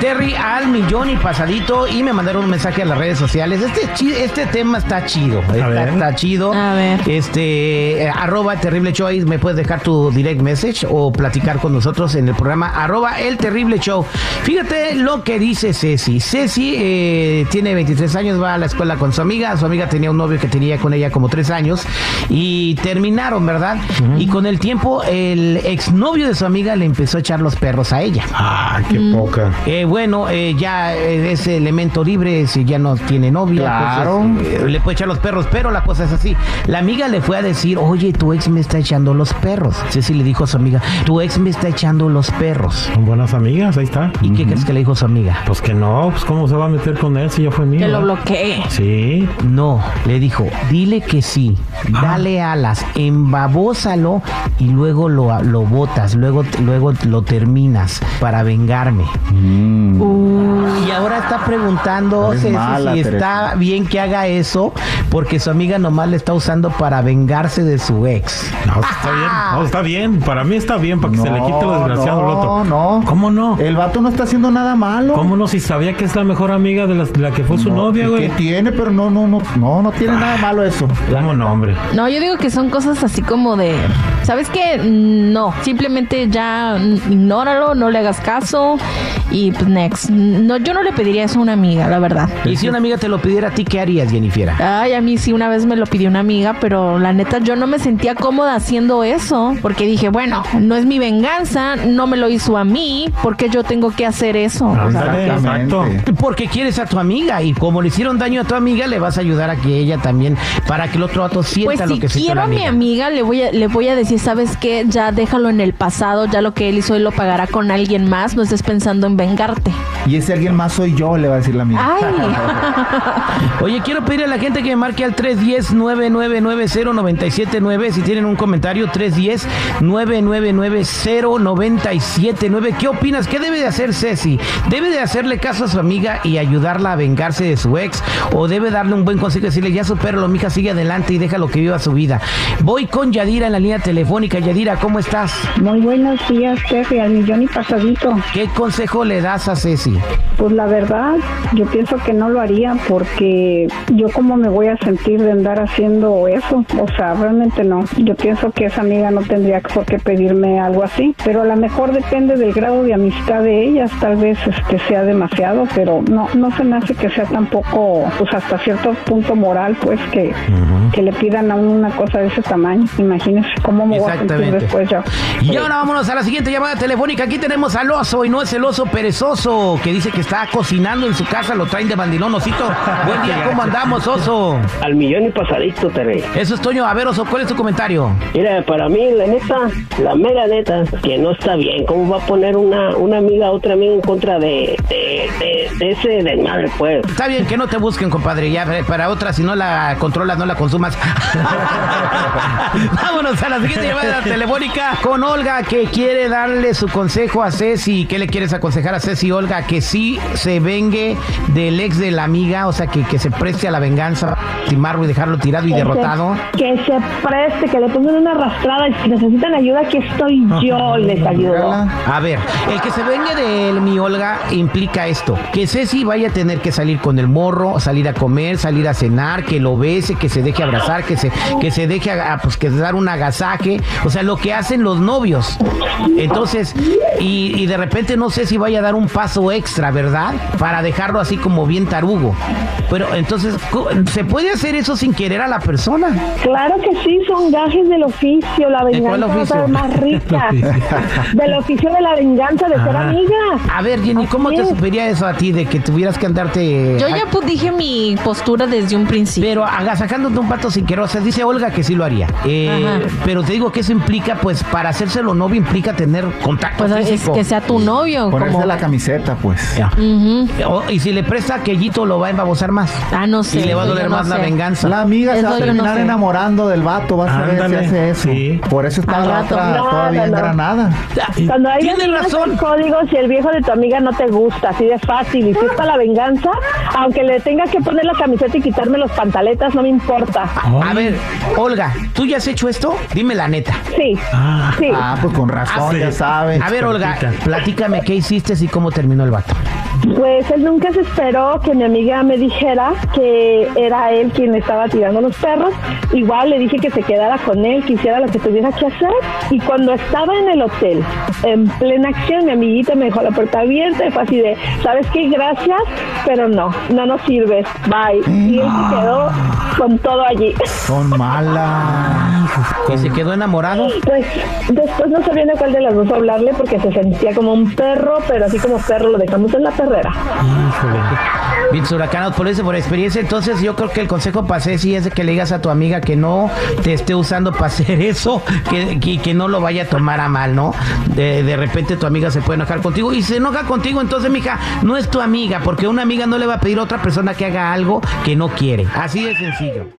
Terry al millón y pasadito y me mandaron un mensaje a las redes sociales. Este, este tema está chido. Está, chido. A ver. Este, eh, arroba terrible show, ahí me puedes dejar tu direct message o platicar con nosotros en el programa arroba el terrible show. Fíjate lo que dice Ceci. Ceci eh, tiene 23 años, va a la escuela con su amiga. Su amiga tenía un novio que tenía con ella como 3 años y terminaron, ¿verdad? Y con el tiempo el exnovio de su amiga le empezó a echar los perros a ella. Ah, qué poca. Eh, bueno, eh, ya ese elemento libre, si ya no tiene novia, Claro. entonces, eh, le puede echar los perros, pero la cosa es así. La amiga le fue a decir, oye, tu ex me está echando los perros. Ceci le dijo a su amiga, tu ex me está echando los perros. Son buenas amigas, ahí está. ¿Y qué crees que le dijo su amiga? Pues que no, pues cómo se va a meter con él si ya fue mío. Que lo bloquee. Sí. No, le dijo, dile que sí, dale alas, embabózalo y luego lo, lo botas, luego, luego lo terminas para vengarme. Y ahora está preguntando mala, si Teresa. está bien que haga eso porque su amiga nomás le está usando para vengarse de su ex. No, está bien. No, está bien. Para mí está bien, para que se le quite lo desgraciado al no, otro. no. ¿Cómo no? El vato no está haciendo nada malo. ¿Cómo no? Si sabía que es la mejor amiga de la, de la que fue su No, novia, ¿y güey. ¿Qué tiene? Pero no, no, no, no, no tiene nada malo eso. ¿Cómo no, hombre? No, yo digo que son cosas así como de, ¿sabes qué? No, simplemente ya ignóralo, no le hagas caso y pues next. No, yo no le pediría eso a una amiga, la verdad. Y si una amiga te lo pidiera a ti, ¿qué harías, Jennifer? Ay, a mí sí una vez me lo pidió una amiga, pero la neta yo no me sentía cómoda haciendo eso, porque dije, bueno, no es mi venganza, no me lo hizo a mí, porque yo tengo que hacer eso. O sea, Ándale, exacto. Porque quieres a tu amiga y como le hicieron daño a tu amiga, le vas a ayudar a que ella también, para que el otro vato sienta Pues lo si que siente quiero la a mi amiga. amiga, le voy a, le voy a decir, ¿sabes qué? Ya déjalo en el pasado, ya lo que él hizo, él lo pagará con alguien más, no estés pensando en vengarte. Y ese alguien más soy yo, le va a decir la mía. Ay, Oye, quiero pedirle a la gente que me marque al 310-999-0979 si tienen un comentario, 310-999-0979. ¿Qué opinas? ¿Qué debe de hacer Ceci? ¿Debe de hacerle caso a su amiga y ayudarla a vengarse de su ex? ¿O debe darle un buen consejo y decirle, ya supéralo, mija, sigue adelante y déjalo que viva su vida? Voy con Yadira en la línea telefónica. Yadira, ¿cómo estás? Muy buenos días, Terry, al millón y pasadito. ¿Qué consejo le das a Ceci? Pues la verdad, yo pienso que no lo haría porque yo cómo me voy a sentir de andar haciendo eso. O sea, realmente no. Yo pienso que esa amiga no tendría por qué pedirme algo así, pero a lo mejor depende del grado de amistad de ellas. Tal vez este sea demasiado, pero no no se me hace que sea tampoco, pues hasta cierto punto moral, pues que, que le pidan a una cosa de ese tamaño. Imagínense cómo me voy a sentir Exactamente. después yo. Y ahora vámonos a la siguiente llamada telefónica. Aquí tenemos al oso y no es el oso perezoso que dice que está cocinando en su casa, lo traen de bandilón, osito. Buen día, ¿cómo andamos, oso? Al millón y pasadito, Terry. Eso es Toño. A ver, oso, ¿cuál es tu comentario? Mira, para mí, la neta, la mera neta, que no está bien. ¿Cómo va a poner una, una amiga a otra amiga en contra de, de, de, de ese desmadre, pues? Está bien que no te busquen, compadre. Ya eh, para otra, si no la controlas, no la consumas. Vámonos a la siguiente llamada telefónica con Olga que quiere darle su consejo a Ceci. ¿Qué le quieres aconsejar a Ceci, Olga? Que sí se vengue del ex de la amiga, o sea, que, que se preste a la venganza, timarlo y dejarlo tirado y derrotado. Que se preste, que le pongan una arrastrada y si necesitan ayuda, aquí estoy yo y les ayudo. A ver, el que se vengue de mi Olga implica esto, que Ceci vaya a tener que salir con el morro, salir a comer, salir a cenar, que lo bese, que se deje abrazar, que se, que se deje ah, pues que dar un agasaje, o sea, lo que hacen los novios. Entonces, y, y de repente no sé si vaya a dar un paso extra, ¿verdad? Para dejarlo así como bien tarugo. Pero entonces, ¿se puede hacer eso sin querer a la persona? Claro que sí, son gajes del oficio, la ¿De cuál venganza va a oficio? ser más rica. del oficio de la venganza de ser Ah. amiga. A ver, Jenny, ¿cómo te es. sugería eso a ti de que tuvieras que andarte... yo ya pues, dije mi postura desde un principio. Pero agasajándote un pato sin querer, o sea, dice Olga que sí lo haría. Eh, pero te digo que eso implica, pues, para hacérselo novio implica tener contacto Pues es físico. que sea tu novio. Ponerse como- la camiseta, pues. O- y si le presta aquellito, lo va a embabosar más. Ah, no sé. y le va a doler no más la venganza. La amiga se va a no terminar sé. enamorando del vato, vas a ver si hace eso. sí. Por eso está Al la rato. otra No, todavía no, en. Granada. Cuando hay Tiene razón. códigos si el viejo de tu amiga no te gusta, así de fácil, y si es para la venganza, aunque le tenga que poner la camiseta y quitarme los pantaletas, no me importa. A ver, Olga, ¿tú ya has hecho esto? Dime la neta. Sí, Ah. sí. Ah, pues con razón, Ah, sí. ya sabes. A ver, Olga, Platícame qué hiciste y cómo terminó el vato. Pues él nunca se esperó que mi amiga me dijera que era él quien estaba tirando los perros. Igual le dije que se quedara con él, que hiciera lo que tuviera que hacer. Y cuando estaba en el hotel, en plena acción, mi amiguita me dejó la puerta abierta y fue así de, ¿sabes qué? Gracias, pero no, no nos sirves. Bye. Y él se quedó con todo allí. Son malas. ¿Y se quedó enamorado? Pues después no sabía de cuál de las dos hablarle porque se sentía como un perro, pero así como perro lo dejamos en la Bien, huracanos, por eso, por experiencia, entonces yo creo que el consejo para Ceci es de que le digas a tu amiga que no te esté usando para hacer eso, que, que, no lo vaya a tomar a mal, ¿no? De, de repente tu amiga se puede enojar contigo y se enoja contigo, entonces, mija, no es tu amiga, porque una amiga no le va a pedir a otra persona que haga algo que no quiere. Así de sencillo.